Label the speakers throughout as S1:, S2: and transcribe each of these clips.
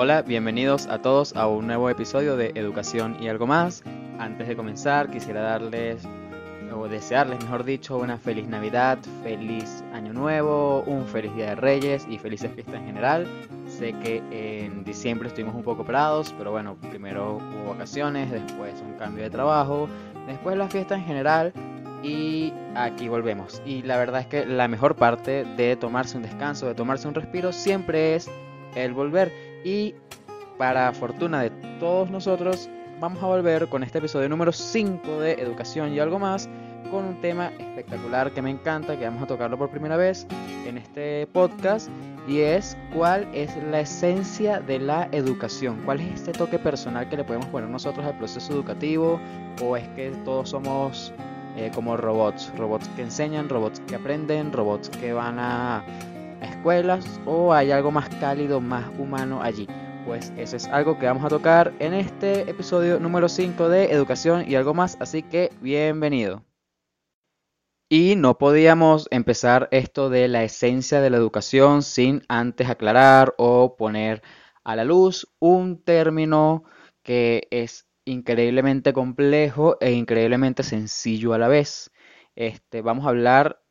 S1: Hola, bienvenidos a todos a un nuevo episodio de Educación y algo más. Antes de comenzar, quisiera darles o desearles, mejor dicho, una feliz Navidad, feliz Año Nuevo, un feliz Día de Reyes y felices fiestas en general. Sé que en diciembre estuvimos un poco parados, pero bueno, primero hubo vacaciones, después un cambio de trabajo, después la fiesta en general y aquí volvemos. Y la verdad es que la mejor parte de tomarse un descanso, de tomarse un respiro, siempre es el volver. Y para fortuna de todos nosotros, vamos a volver con este episodio número 5 de Educación y algo más, con un tema espectacular que me encanta, que vamos a tocarlo por primera vez en este podcast, y es cuál es la esencia de la educación, cuál es este toque personal que le podemos poner nosotros al proceso educativo, o es que todos somos eh, como robots, robots que enseñan, robots que aprenden, robots que van a escuelas o hay algo más cálido, más humano allí. Pues eso es algo que vamos a tocar en este episodio número 5 de Educación y algo más, así que bienvenido. Y no podíamos empezar esto de la esencia de la educación sin antes aclarar o poner a la luz un término que es increíblemente complejo e increíblemente sencillo a la vez. Este, vamos a hablar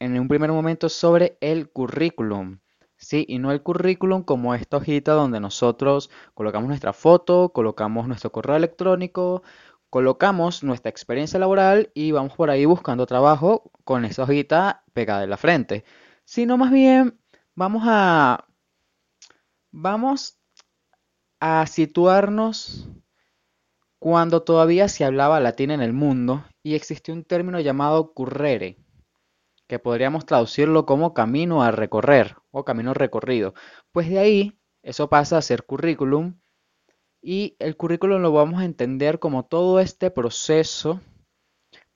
S1: en un primer momento sobre el currículum. Sí, y no el currículum como esta hojita donde nosotros colocamos nuestra foto, colocamos nuestro correo electrónico, colocamos nuestra experiencia laboral y vamos por ahí buscando trabajo con esa hojita pegada en la frente. Sino más bien vamos a vamos a situarnos cuando todavía se hablaba latín en el mundo y existió un término llamado currere que podríamos traducirlo como camino a recorrer o camino recorrido. Pues de ahí eso pasa a ser currículum y el currículum lo vamos a entender como todo este proceso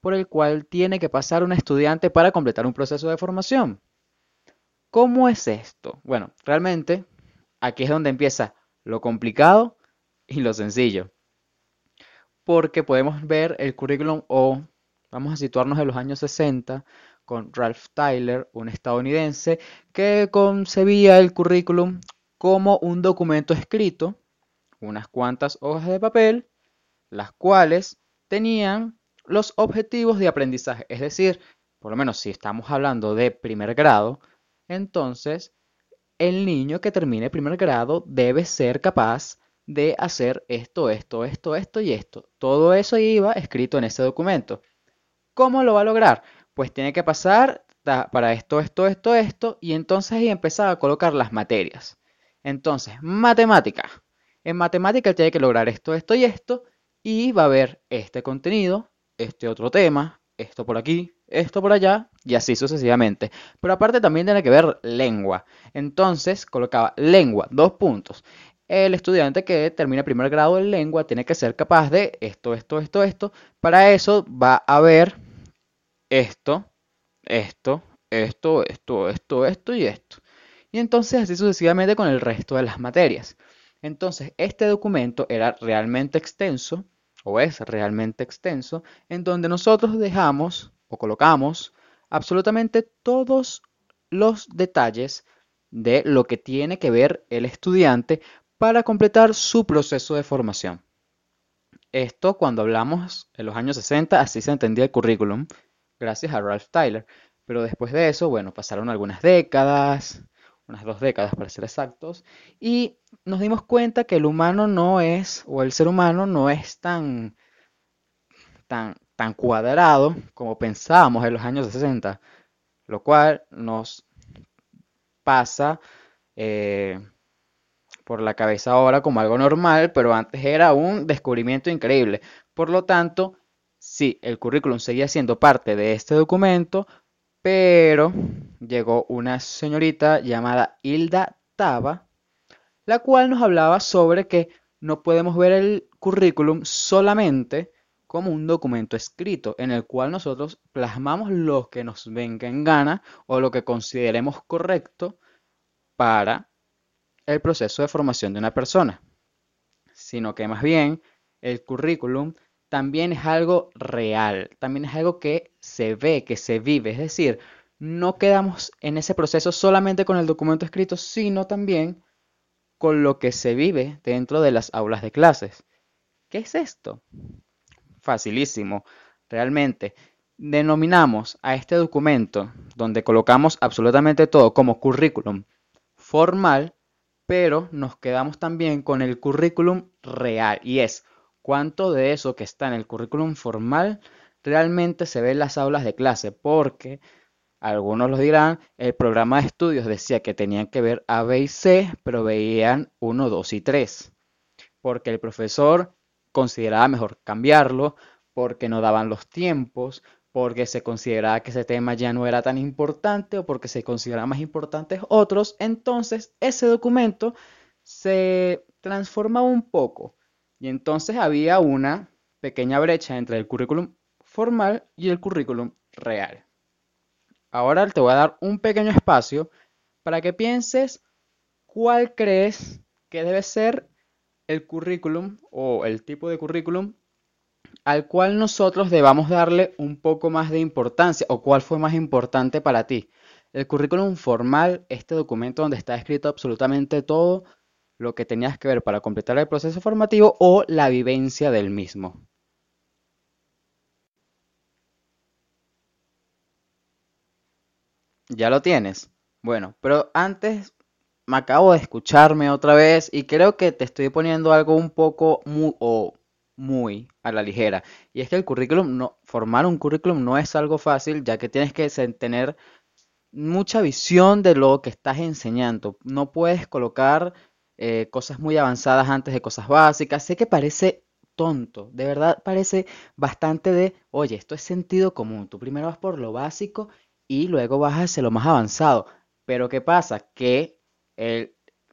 S1: por el cual tiene que pasar un estudiante para completar un proceso de formación. ¿Cómo es esto? Bueno, realmente aquí es donde empieza lo complicado y lo sencillo. Porque podemos ver el currículum o vamos a situarnos en los años 60 con Ralph Tyler, un estadounidense, que concebía el currículum como un documento escrito, unas cuantas hojas de papel, las cuales tenían los objetivos de aprendizaje. Es decir, por lo menos si estamos hablando de primer grado, entonces el niño que termine primer grado debe ser capaz de hacer esto, esto, esto, esto y esto. Todo eso iba escrito en ese documento. ¿Cómo lo va a lograr? pues tiene que pasar para esto, esto, esto, esto, y entonces ahí empezaba a colocar las materias. Entonces, matemática. En matemática tiene que lograr esto, esto y esto, y va a haber este contenido, este otro tema, esto por aquí, esto por allá, y así sucesivamente. Pero aparte también tiene que ver lengua. Entonces, colocaba lengua, dos puntos. El estudiante que termina primer grado en lengua tiene que ser capaz de esto, esto, esto, esto. Para eso va a haber esto, esto, esto, esto, esto, esto y esto. Y entonces así sucesivamente con el resto de las materias. Entonces, este documento era realmente extenso, o es realmente extenso, en donde nosotros dejamos o colocamos absolutamente todos los detalles de lo que tiene que ver el estudiante para completar su proceso de formación. Esto cuando hablamos en los años 60, así se entendía el currículum, gracias a Ralph Tyler. Pero después de eso, bueno, pasaron algunas décadas, unas dos décadas para ser exactos, y nos dimos cuenta que el humano no es, o el ser humano no es tan, tan, tan cuadrado como pensábamos en los años 60, lo cual nos pasa eh, por la cabeza ahora como algo normal, pero antes era un descubrimiento increíble. Por lo tanto, Sí, el currículum seguía siendo parte de este documento, pero llegó una señorita llamada Hilda Taba, la cual nos hablaba sobre que no podemos ver el currículum solamente como un documento escrito en el cual nosotros plasmamos lo que nos venga en gana o lo que consideremos correcto para el proceso de formación de una persona, sino que más bien el currículum también es algo real, también es algo que se ve, que se vive. Es decir, no quedamos en ese proceso solamente con el documento escrito, sino también con lo que se vive dentro de las aulas de clases. ¿Qué es esto? Facilísimo, realmente. Denominamos a este documento, donde colocamos absolutamente todo como currículum formal, pero nos quedamos también con el currículum real, y es cuánto de eso que está en el currículum formal realmente se ve en las aulas de clase, porque algunos lo dirán, el programa de estudios decía que tenían que ver A, B y C, pero veían 1, 2 y 3, porque el profesor consideraba mejor cambiarlo, porque no daban los tiempos, porque se consideraba que ese tema ya no era tan importante o porque se consideraban más importantes otros, entonces ese documento se transformaba un poco y entonces había una pequeña brecha entre el currículum formal y el currículum real. Ahora te voy a dar un pequeño espacio para que pienses cuál crees que debe ser el currículum o el tipo de currículum al cual nosotros debamos darle un poco más de importancia o cuál fue más importante para ti. El currículum formal, este documento donde está escrito absolutamente todo lo que tenías que ver para completar el proceso formativo o la vivencia del mismo. ¿Ya lo tienes? Bueno, pero antes me acabo de escucharme otra vez y creo que te estoy poniendo algo un poco muy, o muy a la ligera. Y es que el currículum, no, formar un currículum no es algo fácil, ya que tienes que tener mucha visión de lo que estás enseñando. No puedes colocar eh, cosas muy avanzadas antes de cosas básicas. Sé que parece tonto, de verdad parece bastante de, oye, esto es sentido común. Tú primero vas por lo básico y luego vas hacia lo más avanzado. Pero ¿qué pasa? Que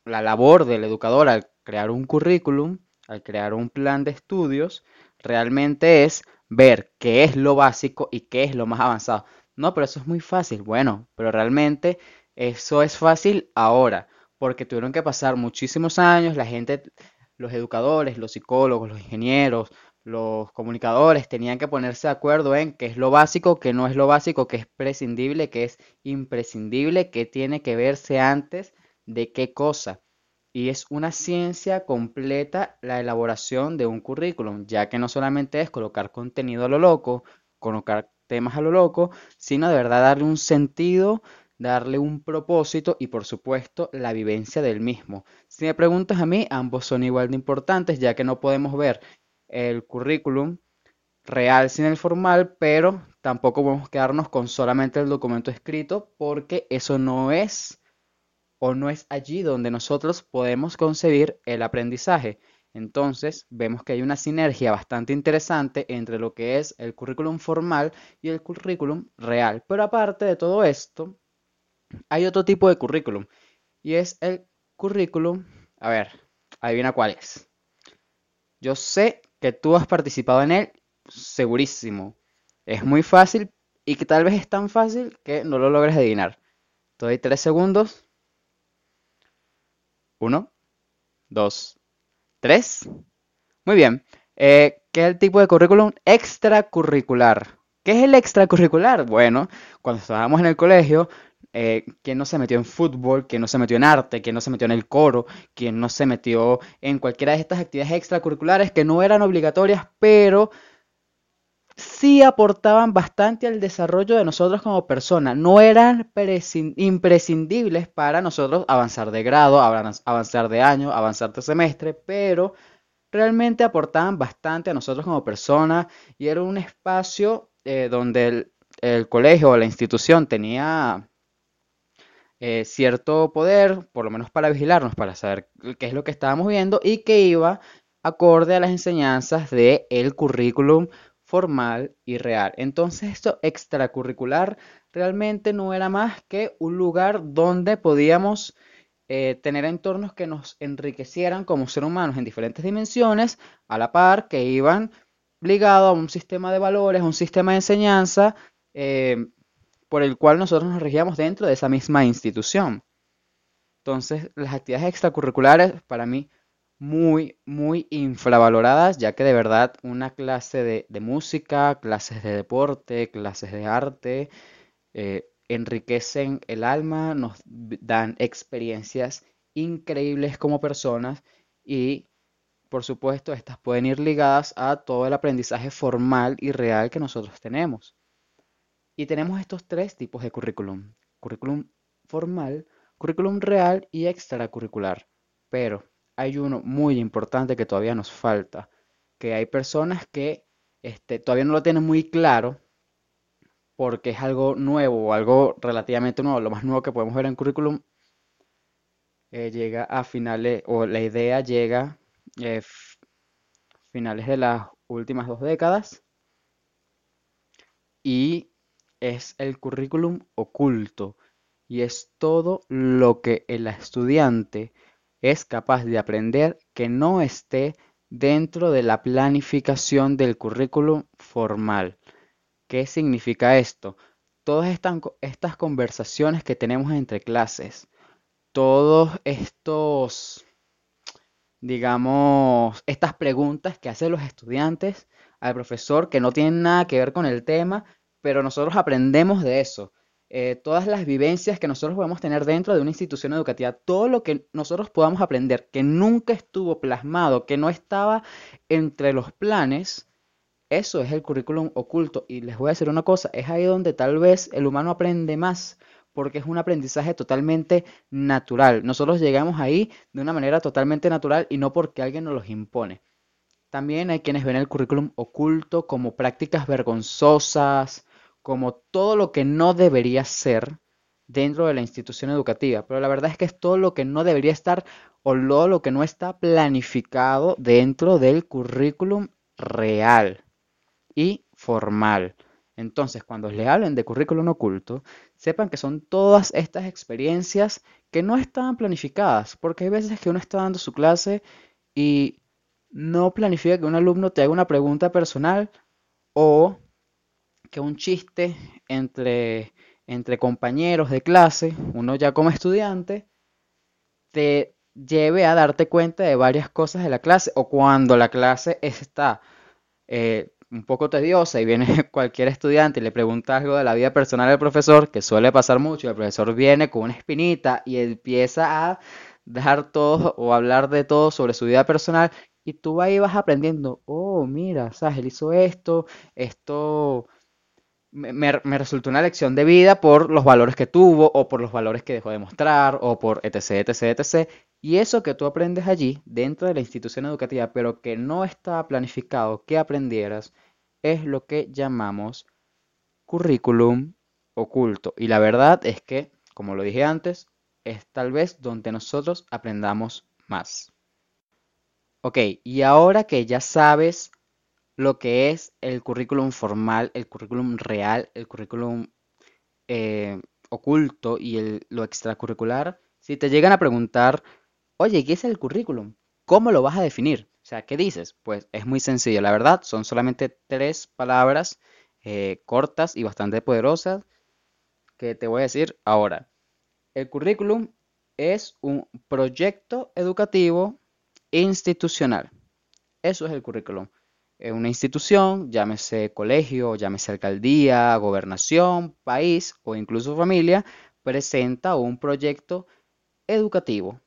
S1: la labor del educador al crear un currículum al crear un plan de estudios, realmente es ver qué es lo básico y qué es lo más avanzado. No, pero eso es muy fácil. Bueno, pero realmente eso es fácil ahora, porque tuvieron que pasar muchísimos años, la gente, los educadores, los psicólogos, los ingenieros, los comunicadores tenían que ponerse de acuerdo en qué es lo básico, qué no es lo básico, qué es prescindible, qué es imprescindible, qué tiene que verse antes de qué cosa. Y es una ciencia completa la elaboración de un currículum, ya que no solamente es colocar contenido a lo loco, colocar temas a lo loco, sino de verdad darle un sentido, darle un propósito y por supuesto la vivencia del mismo. Si me preguntas a mí, ambos son igual de importantes, ya que no podemos ver el currículum real sin el formal, pero tampoco podemos quedarnos con solamente el documento escrito, porque eso no es o no es allí donde nosotros podemos concebir el aprendizaje. Entonces, vemos que hay una sinergia bastante interesante entre lo que es el currículum formal y el currículum real. Pero aparte de todo esto, hay otro tipo de currículum y es el currículum, a ver, adivina cuál es. Yo sé que tú has participado en él, segurísimo. Es muy fácil y que tal vez es tan fácil que no lo logres adivinar. Te doy tres segundos uno, dos, tres. Muy bien. Eh, ¿Qué es el tipo de currículum extracurricular? ¿Qué es el extracurricular? Bueno, cuando estábamos en el colegio, eh, ¿quién no se metió en fútbol? ¿Quién no se metió en arte? ¿Quién no se metió en el coro? ¿Quién no se metió en cualquiera de estas actividades extracurriculares que no eran obligatorias, pero sí aportaban bastante al desarrollo de nosotros como personas. No eran imprescindibles para nosotros avanzar de grado, avanzar de año, avanzar de semestre, pero realmente aportaban bastante a nosotros como personas y era un espacio eh, donde el, colegio o la institución tenía eh, cierto poder, por lo menos para vigilarnos, para saber qué es lo que estábamos viendo y que iba acorde a las enseñanzas del el currículum formal y real. Entonces esto extracurricular realmente no era más que un lugar donde podíamos eh, tener entornos que nos enriquecieran como seres humanos en diferentes dimensiones, a la par que iban ligados a un sistema de valores, a un sistema de enseñanza eh, por el cual nosotros nos regíamos dentro de esa misma institución. Entonces, las actividades extracurriculares para mí muy, muy infravaloradas, ya que de verdad una clase de, música, clases de deporte, clases de arte, eh, enriquecen el alma, nos dan experiencias increíbles como personas y por supuesto estas pueden ir ligadas a todo el aprendizaje formal y real que nosotros tenemos. Y tenemos estos tres tipos de currículum. Currículum formal, currículum real y extracurricular. Pero hay uno muy importante que todavía nos falta, que hay personas que este, todavía no lo tienen muy claro porque es algo nuevo o algo relativamente nuevo, lo más nuevo que podemos ver en currículum eh, llega a finales, o la idea llega eh, finales de las últimas dos décadas y es el currículum oculto. Y es todo lo que el estudiante es capaz de aprender que no esté dentro de la planificación del currículum formal. ¿Qué significa esto? Todas estas, estas conversaciones que tenemos entre clases, todos estos, digamos, estas preguntas que hacen los estudiantes al profesor que no tienen nada que ver con el tema, pero nosotros aprendemos de eso. Eh, todas las vivencias que nosotros podemos tener dentro de una institución educativa, todo lo que nosotros podamos aprender que nunca estuvo plasmado, que no estaba entre los planes, eso es el currículum oculto. Y les voy a decir una cosa, es ahí donde tal vez el humano aprende más, porque es un aprendizaje totalmente natural. Nosotros llegamos ahí de una manera totalmente natural y no porque alguien nos los impone. También hay quienes ven el currículum oculto como prácticas vergonzosas, como todo lo que no debería ser dentro de la institución educativa. Pero la verdad es que es todo lo que no debería estar o todo lo que no está planificado dentro del currículum real y formal. Entonces, cuando les hablen de currículum oculto, sepan que son todas estas experiencias que no estaban planificadas, porque hay veces que uno está dando su clase y no planifica que un alumno te haga una pregunta personal o que un chiste entre, entre compañeros de clase, uno ya como estudiante, te lleve a darte cuenta de varias cosas de la clase o cuando la clase está eh, un poco tediosa y viene cualquier estudiante y le pregunta algo de la vida personal del profesor, que suele pasar mucho, y el profesor viene con una espinita y empieza a dar todo o hablar de todo sobre su vida personal y tú ahí vas aprendiendo, oh, mira, ¿sabes? Él hizo esto, esto me, resultó una lección de vida por los valores que tuvo o por los valores que dejó de mostrar o por etc, etc, etc. Y eso que tú aprendes allí dentro de la institución educativa, pero que no está planificado que aprendieras, es lo que llamamos currículum oculto. Y la verdad es que, como lo dije antes, es tal vez donde nosotros aprendamos más. Ok, y ahora que ya sabes lo que es el currículum formal, el currículum real, el currículum eh, oculto y lo extracurricular, si te llegan a preguntar, oye, ¿qué es el currículum? ¿Cómo lo vas a definir? O sea, ¿qué dices? Pues es muy sencillo, la verdad, son solamente tres palabras eh, cortas y bastante poderosas que te voy a decir ahora. El currículum es un proyecto educativo institucional. Eso es el currículum una institución, llámese colegio, llámese alcaldía, gobernación, país o incluso familia, presenta un proyecto educativo.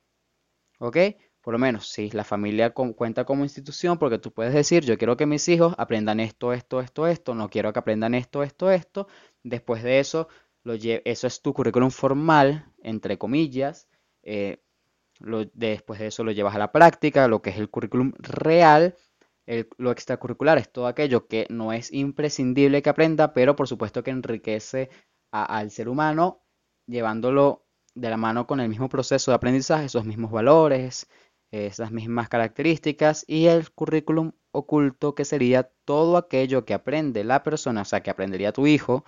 S1: ¿Ok? Por lo menos, si la familia cuenta como institución, porque tú puedes decir, yo quiero que mis hijos aprendan esto, esto, esto, esto, no quiero que aprendan esto, esto, esto. Después de eso, lo eso es tu currículum formal, entre comillas. Eh, después de eso lo llevas a la práctica, lo que es el currículum real lo extracurricular es todo aquello que no es imprescindible que aprenda, pero por supuesto que enriquece al ser humano, llevándolo de la mano con el mismo proceso de aprendizaje, esos mismos valores, esas mismas características, y el currículum oculto, que sería todo aquello que aprende la persona, o sea, que aprendería tu hijo,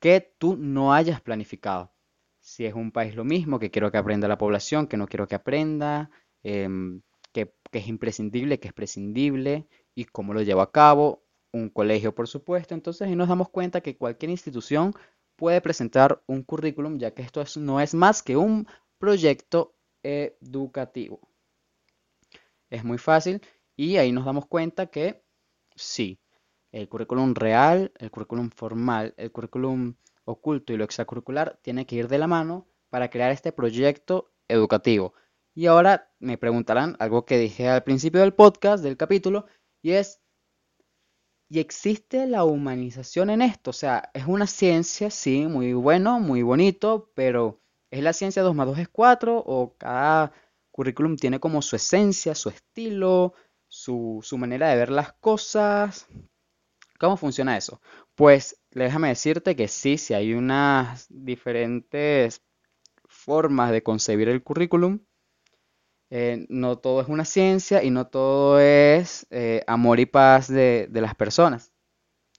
S1: que tú no hayas planificado. Si es un país lo mismo, que quiero que aprenda la población, que no quiero que aprenda. Em, que, es imprescindible, que es prescindible y cómo lo llevo a cabo, un colegio por supuesto. Entonces ahí nos damos cuenta que cualquier institución puede presentar un currículum, ya que esto no es más que un proyecto educativo. Es muy fácil y ahí nos damos cuenta que sí, el currículum real, el currículum formal, el currículum oculto y lo extracurricular tiene que ir de la mano para crear este proyecto educativo. Y ahora me preguntarán algo que dije al principio del podcast, del capítulo, y es, ¿y existe la humanización en esto? O sea, es una ciencia, sí, muy bueno, muy bonito, pero ¿es la ciencia 2 más 2 es 4 o cada currículum tiene como su esencia, su estilo, su, su manera de ver las cosas? ¿Cómo funciona eso? Pues déjame decirte que sí, sí hay unas diferentes formas de concebir el currículum. Eh, no todo es una ciencia y no todo es eh, amor y paz de, de las personas.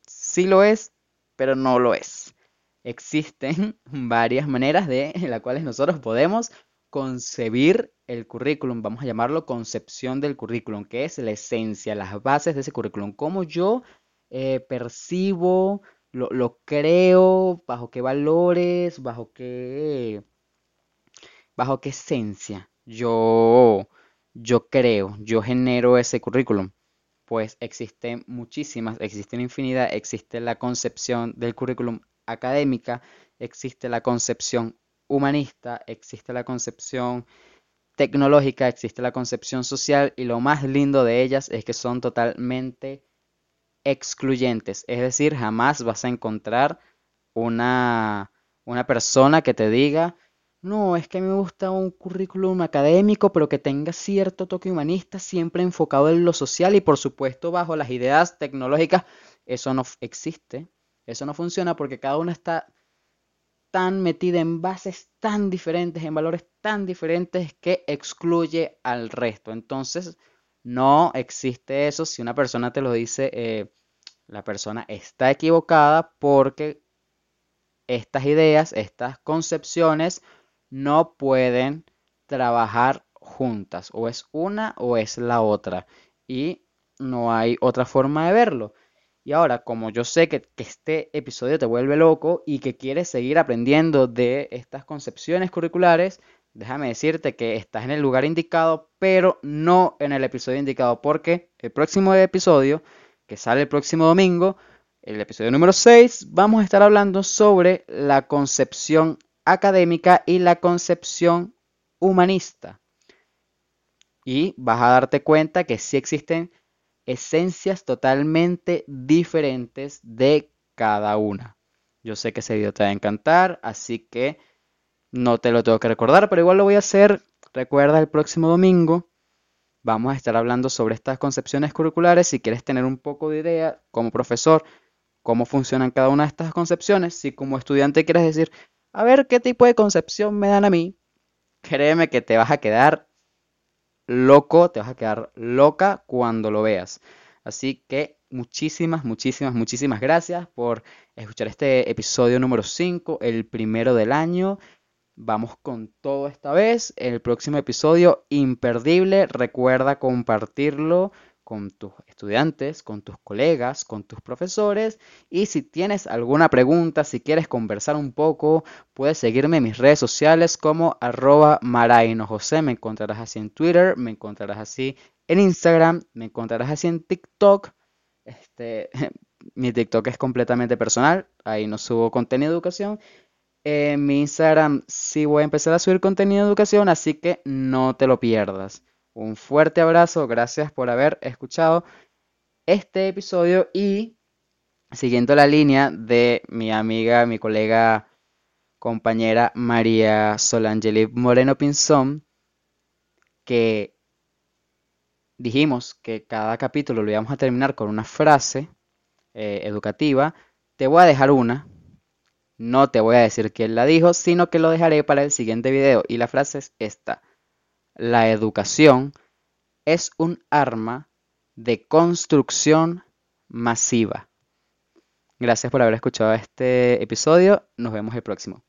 S1: Sí lo es, pero no lo es. Existen varias maneras de en las cuales nosotros podemos concebir el currículum, vamos a llamarlo concepción del currículum, que es la esencia, las bases de ese currículum, cómo yo eh, percibo, lo, lo creo, bajo qué valores, bajo qué, bajo qué esencia yo, yo creo, yo genero ese currículum. Pues existen muchísimas, existen infinidad, existe la concepción del currículum académica, existe la concepción humanista, existe la concepción tecnológica, existe la concepción social y lo más lindo de ellas es que son totalmente excluyentes. Es decir, jamás vas a encontrar una, una persona que te diga, no, es que me gusta un currículum académico, pero que tenga cierto toque humanista, siempre enfocado en lo social y por supuesto bajo las ideas tecnológicas. Eso no existe, eso no funciona porque cada una está tan metida en bases tan diferentes, en valores tan diferentes que excluye al resto. Entonces, no existe eso. Si una persona te lo dice, eh, la persona está equivocada porque estas ideas, estas concepciones no pueden trabajar juntas. O es una o es la otra. Y no hay otra forma de verlo. Y ahora, como yo sé que, este episodio te vuelve loco y que quieres seguir aprendiendo de estas concepciones curriculares, déjame decirte que estás en el lugar indicado, pero no en el episodio indicado, porque el próximo episodio, que sale el próximo domingo, el episodio número 6, vamos a estar hablando sobre la concepción académica y la concepción humanista. Y vas a darte cuenta que sí existen esencias totalmente diferentes de cada una. Yo sé que ese video te va a encantar, así que no te lo tengo que recordar, pero igual lo voy a hacer. Recuerda el próximo domingo. Vamos a estar hablando sobre estas concepciones curriculares. Si quieres tener un poco de idea como profesor, cómo funcionan cada una de estas concepciones. Si como estudiante quieres decir, a ver qué tipo de concepción me dan a mí, créeme que te vas a quedar loco, te vas a quedar loca cuando lo veas. Así que muchísimas, muchísimas, muchísimas gracias por escuchar este episodio número 5, el primero del año. Vamos con todo esta vez. El próximo episodio imperdible. Recuerda compartirlo con tus estudiantes, con tus colegas, con tus profesores. Y si tienes alguna pregunta, si quieres conversar un poco, puedes seguirme en mis redes sociales como arroba maraino José. Me encontrarás así en Twitter, me encontrarás así en Instagram, me encontrarás así en TikTok. Este, mi TikTok es completamente personal, ahí no subo contenido de educación. En mi Instagram sí voy a empezar a subir contenido de educación, así que no te lo pierdas. Un fuerte abrazo, gracias por haber escuchado este episodio y siguiendo la línea de mi amiga, mi colega, compañera María Solangeli Moreno Pinzón, que dijimos que cada capítulo lo íbamos a terminar con una frase eh, educativa, te voy a dejar una. No te voy a decir quién la dijo, sino que lo dejaré para el siguiente video. Y la frase es esta la educación es un arma de construcción masiva. Gracias por haber escuchado este episodio. Nos vemos el próximo.